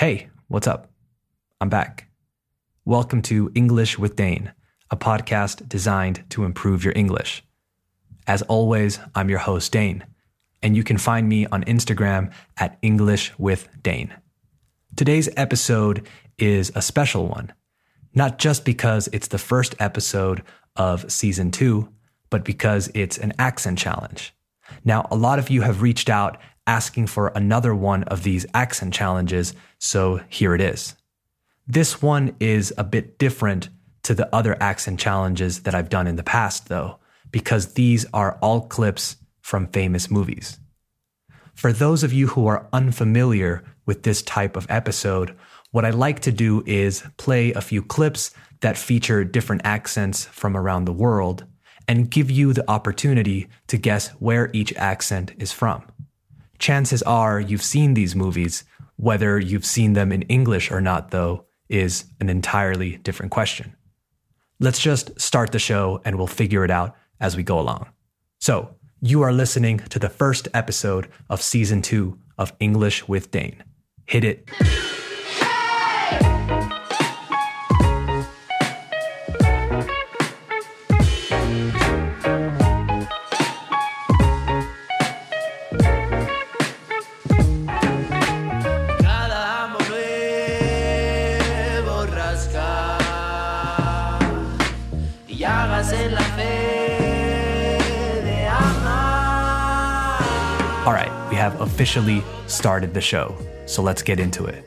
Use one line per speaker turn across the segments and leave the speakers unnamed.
Hey, what's up? I'm back. Welcome to English with Dane, a podcast designed to improve your English. As always, I'm your host, Dane, and you can find me on Instagram at English with Dane. Today's episode is a special one, not just because it's the first episode of season two, but because it's an accent challenge. Now, a lot of you have reached out asking for another one of these accent challenges, so here it is. This one is a bit different to the other accent challenges that I've done in the past, though, because these are all clips from famous movies. For those of you who are unfamiliar with this type of episode, what I like to do is play a few clips that feature different accents from around the world and give you the opportunity to guess where each accent is from chances are you've seen these movies. Whether you've seen them in English or not, though, is an entirely different question. Let's just start the show and we'll figure it out as we go along. So, you are listening to the first episode of season two of English with Dane. Hit it. Officially started the show, so let's get into it.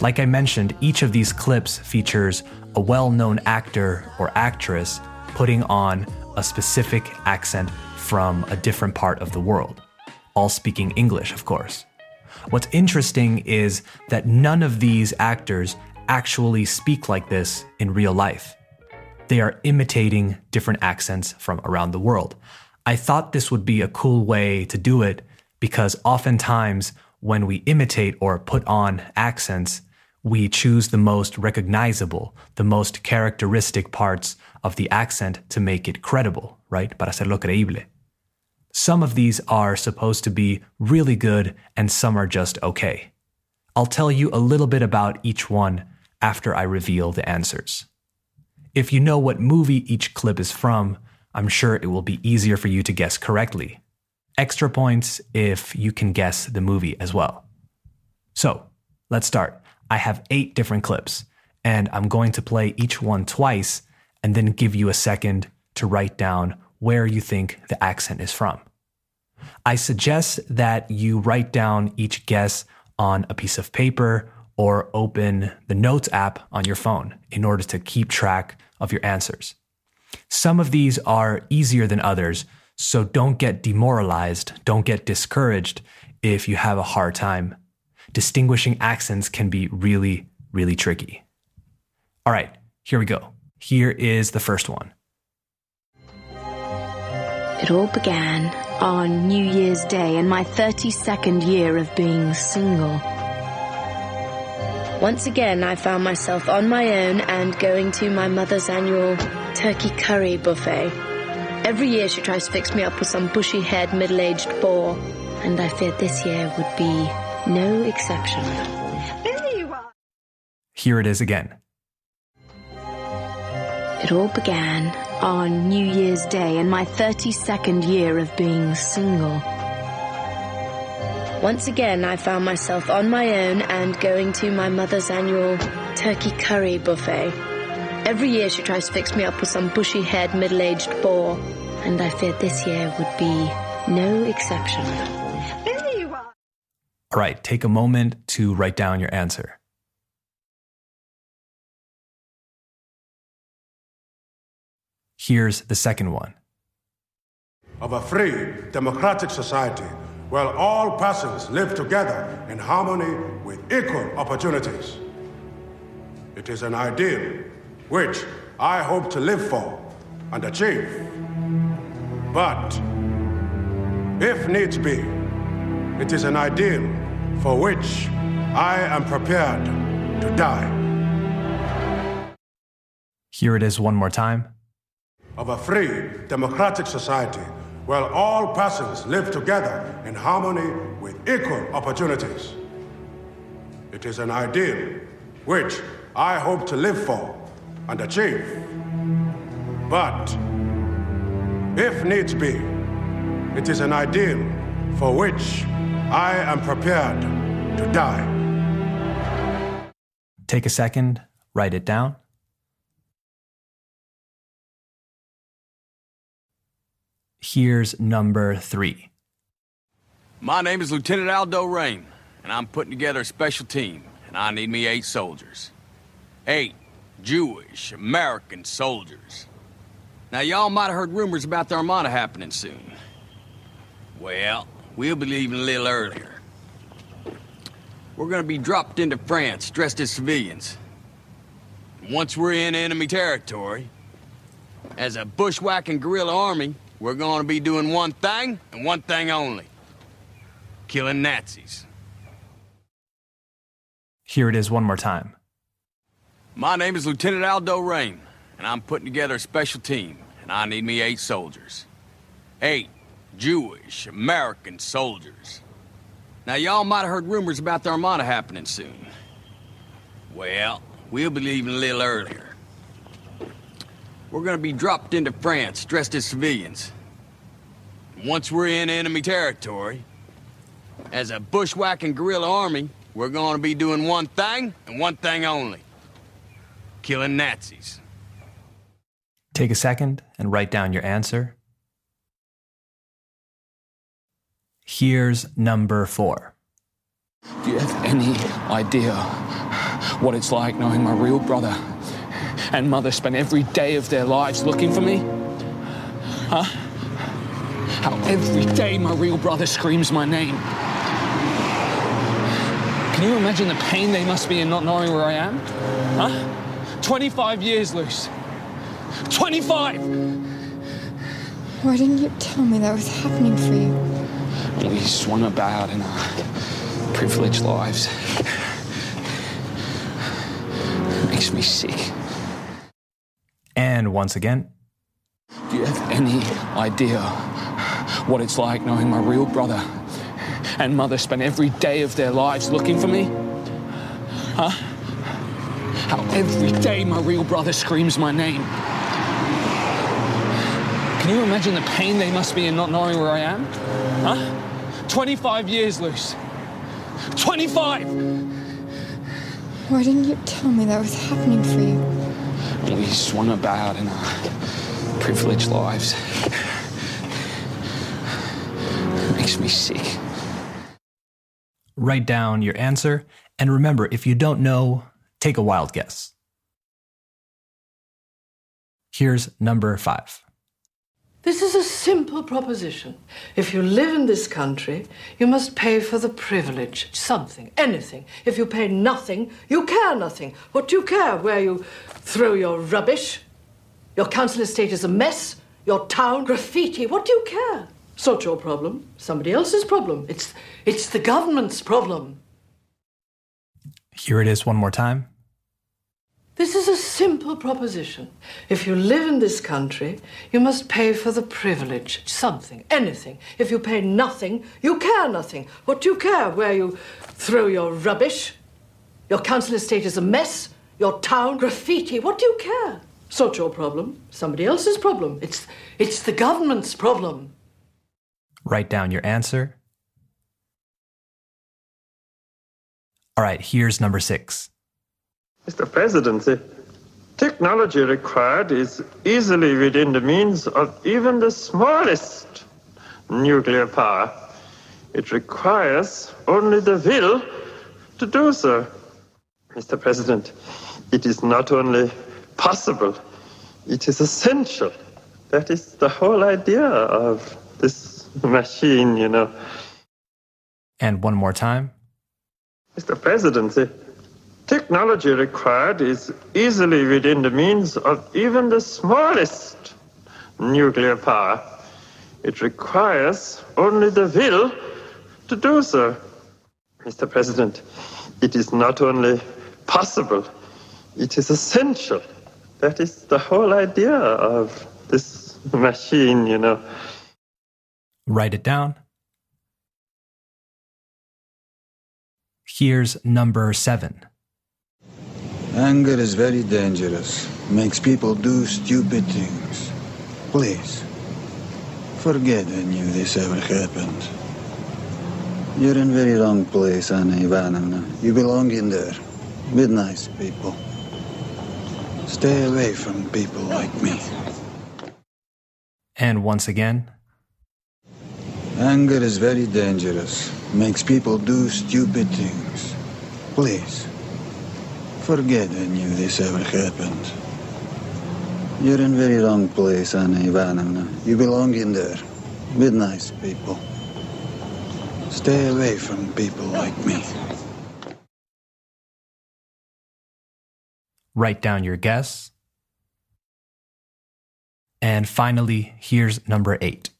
Like I mentioned, each of these clips features a well known actor or actress putting on a specific accent from a different part of the world, all speaking English, of course. What's interesting is that none of these actors actually speak like this in real life. They are imitating different accents from around the world. I thought this would be a cool way to do it because oftentimes when we imitate or put on accents, we choose the most recognizable, the most characteristic parts of the accent to make it credible, right? Para hacerlo creíble. Some of these are supposed to be really good and some are just okay. I'll tell you a little bit about each one after I reveal the answers. If you know what movie each clip is from, I'm sure it will be easier for you to guess correctly extra points if you can guess the movie as well. So let's start. I have eight different clips, and I'm going to play each one twice and then give you a second to write down where you think the accent is from. I suggest that you write down each guess on a piece of paper or open the Notes app on your phone in order to keep track of your answers. Some of these are easier than others, so don't get demoralized, don't get discouraged if you have a hard time. Distinguishing accents can be really, really tricky. All right, here we go. Here is the first one.
It all began on New Year's Day in my 32nd year of being single. Once again, I found myself on my own and going to my mother's annual turkey curry buffet. Every year she tries to fix me up with some bushy haired middle aged bore, and I feared this year would be no exception.
Here it is again.
It all began on New Year's Day in my 32nd year of being single. Once again, I found myself on my own and going to my mother's annual turkey curry buffet. Every year she tries to fix me up with some bushy haired middle aged bore, and I feared this year would be no exception.
All right, take a moment to write down your answer. Here's the second one.
Of a free, democratic society where all persons live together in harmony with equal opportunities. It is an ideal which I hope to live for and achieve. But if needs be, it is an ideal for which I am prepared to die.
Here it is one more time.
Of a free, democratic society where all persons live together in harmony with equal opportunities. It is an ideal which I hope to live for and achieve. But if needs be, it is an ideal for which I am prepared to die.
Take a second, write it down. Here's number three.
My name is Lieutenant Aldo Raine, and I'm putting together a special team, and I need me eight soldiers. Eight Jewish American soldiers. Now, y'all might have heard rumors about the Armada happening soon. Well, we'll be leaving a little earlier. We're gonna be dropped into France dressed as civilians. Once we're in enemy territory, as a bushwhacking guerrilla army, we're gonna be doing one thing and one thing only. Killing Nazis.
Here it is one more time.
My name is Lieutenant Aldo Raine, and I'm putting together a special team, and I need me eight soldiers. Eight Jewish American soldiers. Now, y'all might have heard rumors about the Armada happening soon. Well, we'll be leaving a little earlier. We're gonna be dropped into France dressed as civilians. Once we're in enemy territory, as a bushwhacking guerrilla army, we're gonna be doing one thing and one thing only. Killing Nazis.
Take a second and write down your answer. Here's number four.
Do you have any idea what it's like knowing my real brother and mother spent every day of their lives looking for me? Huh? How every day my real brother screams my name. Can you imagine the pain they must be in not knowing where I am? Huh? 25 years, Luce. 25!
Why didn't you tell me that was happening for you?
We swung about in our privileged lives. It makes me sick.
And once again,
Do you have any idea what it's like knowing my real brother and mother spent every day of their lives looking for me? Huh? How every day my real brother screams my name. Can you imagine the pain they must be in not knowing where I am? Huh? 25 years, Luce. 25!
Why didn't you tell me that was happening for you?
We swung about in our privileged lives. It makes me sick.
write down your answer. And remember, if you don't know, take a wild guess. Here's number five.
This is a simple proposition. If you live in this country, you must pay for the privilege, something, anything. If you pay nothing, you care nothing. What do you care? Where you throw your rubbish? Your council estate is a mess? Your town graffiti? What do you care? It's not your problem. Somebody else's problem. It's it's the government's problem.
Here it is one more time.
This is a simple proposition. If you live in this country, you must pay for the privilege, something, anything. If you pay nothing, you care nothing. What do you care? Where you throw your rubbish? Your council estate is a mess? Your town graffiti? What do you care? It's not your problem. Somebody else's problem. It's it's the government's problem.
Write down your answer. All right, here's number six.
Mr. President, the technology required is easily within the means of even the smallest nuclear power. It requires only the will to do so. Mr. President, it is not only possible, it is essential. That is the whole idea of this machine, you know.
And one more time.
Mr. President, the technology required is easily within the means of even the smallest nuclear power. It requires only the will to do so. Mr. President, it is not only possible, it is essential. That is the whole idea of this machine, you know.
Write it down. Here's number seven.
Anger is very dangerous, makes people do stupid things. Please, forget I knew this ever happened. You're in very wrong place, Anna Ivanovna. You belong in there, with nice people. Stay away from people like me.
And once again,
Anger is very dangerous, makes people do stupid things. Please, forget I knew this ever happened. You're in very wrong place, Anna Ivanovna. You belong in there, with nice people. Stay away from people like me.
write down your guess. And finally, here's number eight.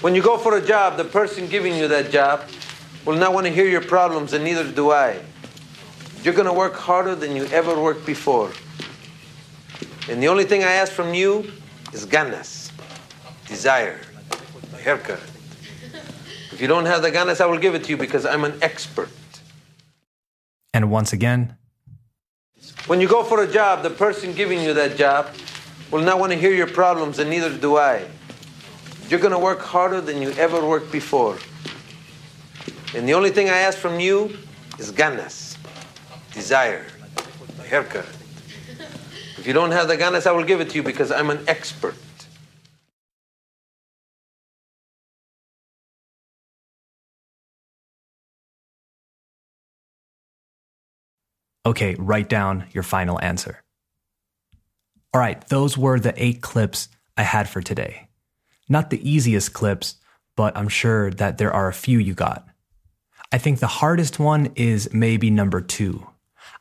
When you go for a job, the person giving you that job will not want to hear your problems, and neither do I. You're going to work harder than you ever worked before. And the only thing I ask from you is ganas, desire, haircut. If you don't have the ganas, I will give it to you because I'm an expert.
And once again,
When you go for a job, the person giving you that job will not want to hear your problems, and neither do I. You're going to work harder than you ever worked before. And the only thing I ask from you is ganas, desire, haircut. If you don't have the ganas, I will give it to you because I'm an expert.
okay, write down your final answer. All right, those were the eight clips I had for today. Not the easiest clips, but I'm sure that there are a few you got. I think the hardest one is maybe number two.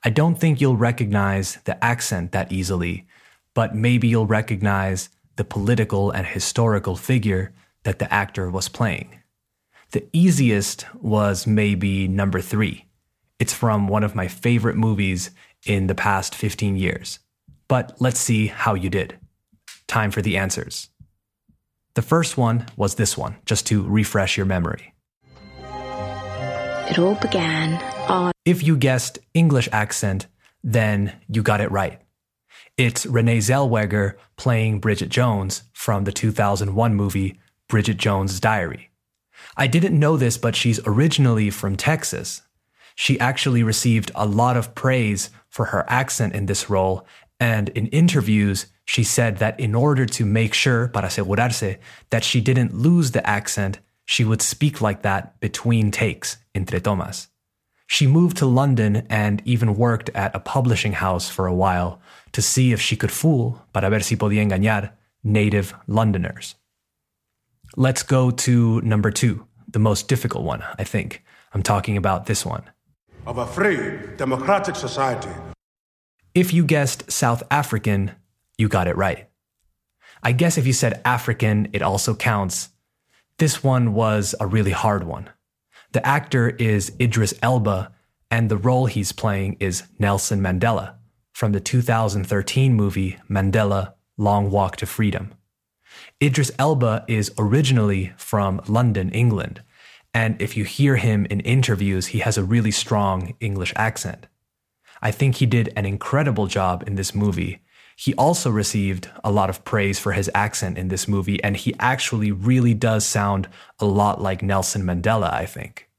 I don't think you'll recognize the accent that easily, but maybe you'll recognize the political and historical figure that the actor was playing. The easiest was maybe number three. It's from one of my favorite movies in the past 15 years. But let's see how you did. Time for the answers. The first one was this one, just to refresh your memory.
It all began on.
If you guessed English accent, then you got it right. It's Renee Zellweger playing Bridget Jones from the 2001 movie Bridget Jones' Diary. I didn't know this, but she's originally from Texas. She actually received a lot of praise for her accent in this role, and in interviews, she said that in order to make sure, para asegurarse, that she didn't lose the accent, she would speak like that between takes, entre tomas. She moved to London and even worked at a publishing house for a while to see if she could fool, para ver si podía engañar, native Londoners. Let's go to number two, the most difficult one, I think. I'm talking about this one.
Of a free, democratic society
If you guessed South African, you got it right. I guess if you said African, it also counts. This one was a really hard one. The actor is Idris Elba, and the role he's playing is Nelson Mandela from the 2013 movie Mandela Long Walk to Freedom. Idris Elba is originally from London, England, and if you hear him in interviews, he has a really strong English accent. I think he did an incredible job in this movie. He also received a lot of praise for his accent in this movie, and he actually really does sound a lot like Nelson Mandela, I think.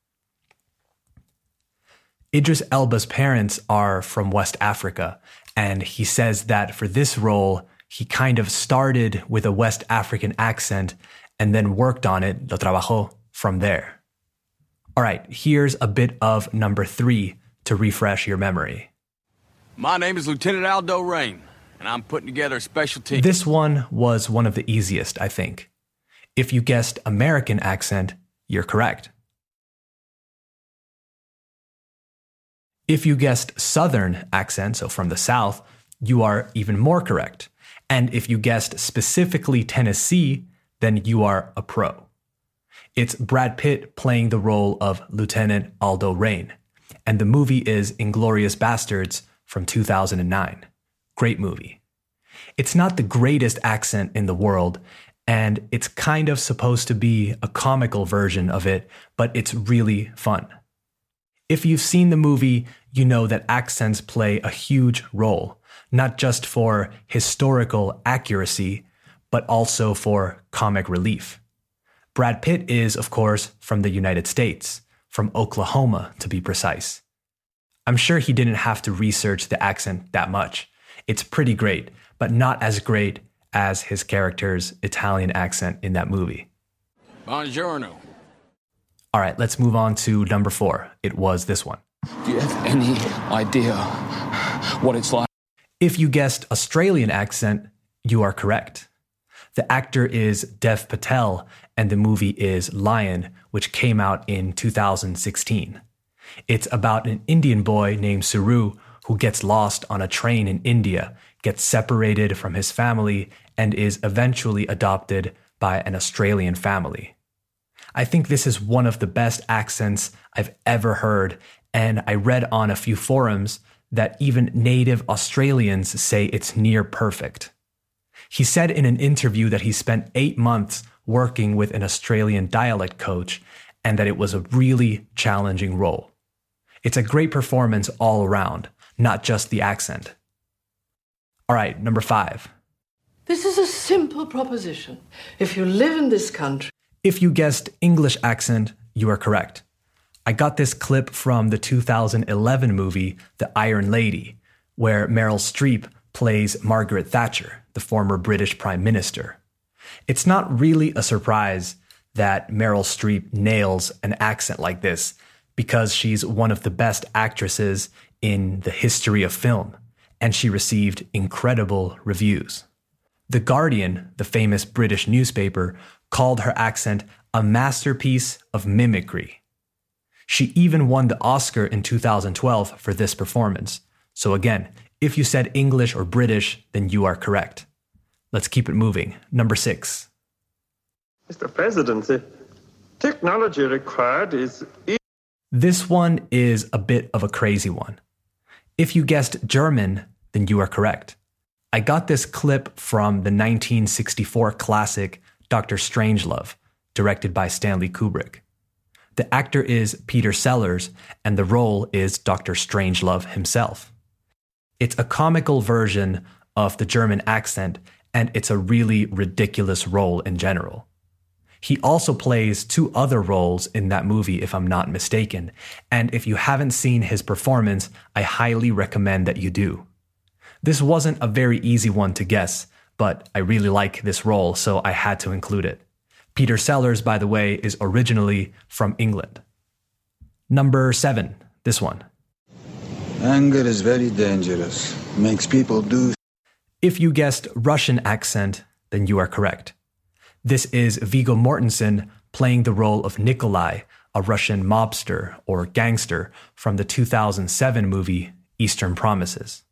Idris Elba's parents are from West Africa, and he says that for this role, he kind of started with a West African accent and then worked on it, lo trabajó, from there. All right, here's a bit of number three to refresh your memory.
My name is Lieutenant Aldo Raine, and I'm putting together a special team.
This one was one of the easiest, I think. If you guessed American accent, you're correct. If you guessed Southern accent, so from the South, you are even more correct. And if you guessed specifically Tennessee, then you are a pro. It's Brad Pitt playing the role of Lieutenant Aldo Raine, and the movie is Inglourious Basterds from 2009. Great movie. It's not the greatest accent in the world, and it's kind of supposed to be a comical version of it, but it's really fun. If you've seen the movie, you know that accents play a huge role, not just for historical accuracy, but also for comic relief. Brad Pitt is, of course, from the United States, from Oklahoma to be precise. I'm sure he didn't have to research the accent that much. It's pretty great, but not as great as his character's Italian accent in that movie.
Buongiorno.
All right, let's move on to number four. It was this one.
Do you have any idea what it's like?
If you guessed Australian accent, you are correct. The actor is Dev Patel, and the movie is Lion, which came out in 2016. It's about an Indian boy named Saroo who gets lost on a train in India, gets separated from his family, and is eventually adopted by an Australian family. I think this is one of the best accents I've ever heard, and I read on a few forums that even native Australians say it's near perfect. He said in an interview that he spent eight months working with an Australian dialect coach and that it was a really challenging role. It's a great performance all around, not just the accent. All right, number five.
This is a simple proposition. If you live in this country,
If you guessed English accent, you are correct. I got this clip from the 2011 movie The Iron Lady, where Meryl Streep plays Margaret Thatcher, the former British Prime Minister. It's not really a surprise that Meryl Streep nails an accent like this because she's one of the best actresses in the history of film, and she received incredible reviews. The Guardian, the famous British newspaper, called her accent a masterpiece of mimicry. She even won the Oscar in 2012 for this performance. So, again, if you said English or British, then you are correct. Let's keep it moving. Number six.
Mr. President, the technology required is
This one is a bit of a crazy one. If you guessed German, then you are correct. I got this clip from the 1964 classic Dr. Strangelove, directed by Stanley Kubrick. The actor is Peter Sellers, and the role is Dr. Strangelove himself. It's a comical version of the German accent, and it's a really ridiculous role in general. He also plays two other roles in that movie, if I'm not mistaken. And if you haven't seen his performance, I highly recommend that you do. This wasn't a very easy one to guess, but I really like this role, so I had to include it. Peter Sellers, by the way, is originally from England. Number seven, this one.
Anger is very dangerous. Makes people do
If you guessed Russian accent, then you are correct. This is Viggo Mortensen playing the role of Nikolai, a Russian mobster or gangster from the 2007 movie Eastern Promises.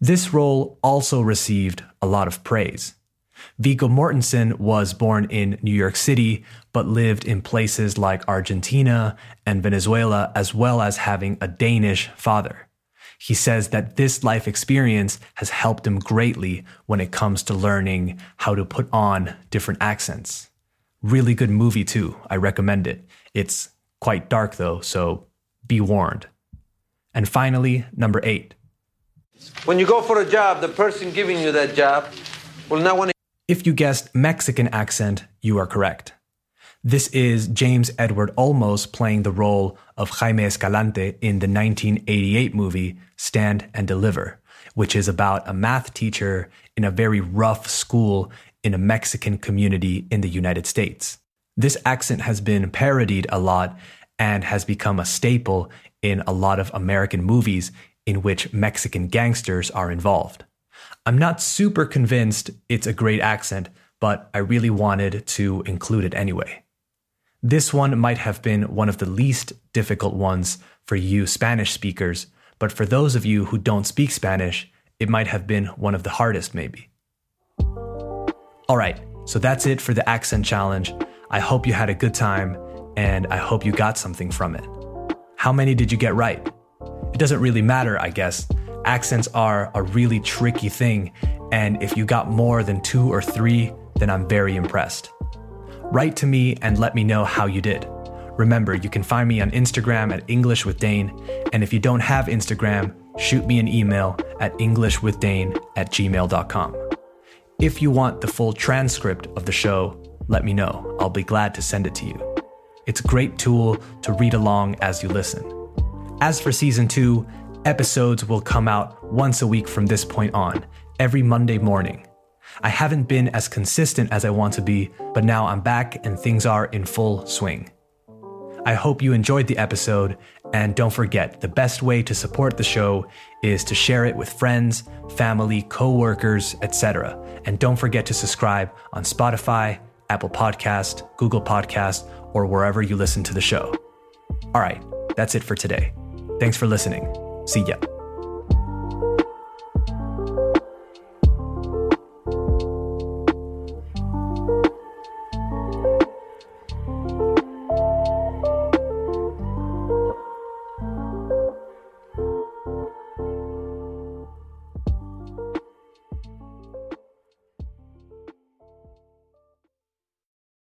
This role also received a lot of praise. Viggo Mortensen was born in New York City, but lived in places like Argentina and Venezuela, as well as having a Danish father. He says that this life experience has helped him greatly when it comes to learning how to put on different accents. Really good movie, too. I recommend it. It's quite dark, though, so be warned. And finally, number eight.
When you go for a job, the person giving you that job will not want to.
If you guessed Mexican accent, you are correct. This is James Edward Olmos playing the role of Jaime Escalante in the 1988 movie Stand and Deliver, which is about a math teacher in a very rough school in a Mexican community in the United States. This accent has been parodied a lot and has become a staple in a lot of American movies in which Mexican gangsters are involved. I'm not super convinced it's a great accent, but I really wanted to include it anyway. This one might have been one of the least difficult ones for you Spanish speakers, but for those of you who don't speak Spanish, it might have been one of the hardest, maybe. All right, so that's it for the accent challenge. I hope you had a good time, and I hope you got something from it. How many did you get right? It doesn't really matter, I guess. Accents are a really tricky thing, and if you got more than two or three, then I'm very impressed. Write to me and let me know how you did. Remember, you can find me on Instagram at English with Dane, and if you don't have Instagram, shoot me an email at englishwithdane at gmail.com. If you want the full transcript of the show, let me know. I'll be glad to send it to you. It's a great tool to read along as you listen. As for season two, episodes will come out once a week from this point on, every Monday morning. I haven't been as consistent as I want to be, but now I'm back and things are in full swing. I hope you enjoyed the episode, and don't forget the best way to support the show is to share it with friends, family, co workers, etc. And don't forget to subscribe on Spotify, Apple Podcast, Google Podcast, or wherever you listen to the show. All right, that's it for today. Thanks for listening. See ya.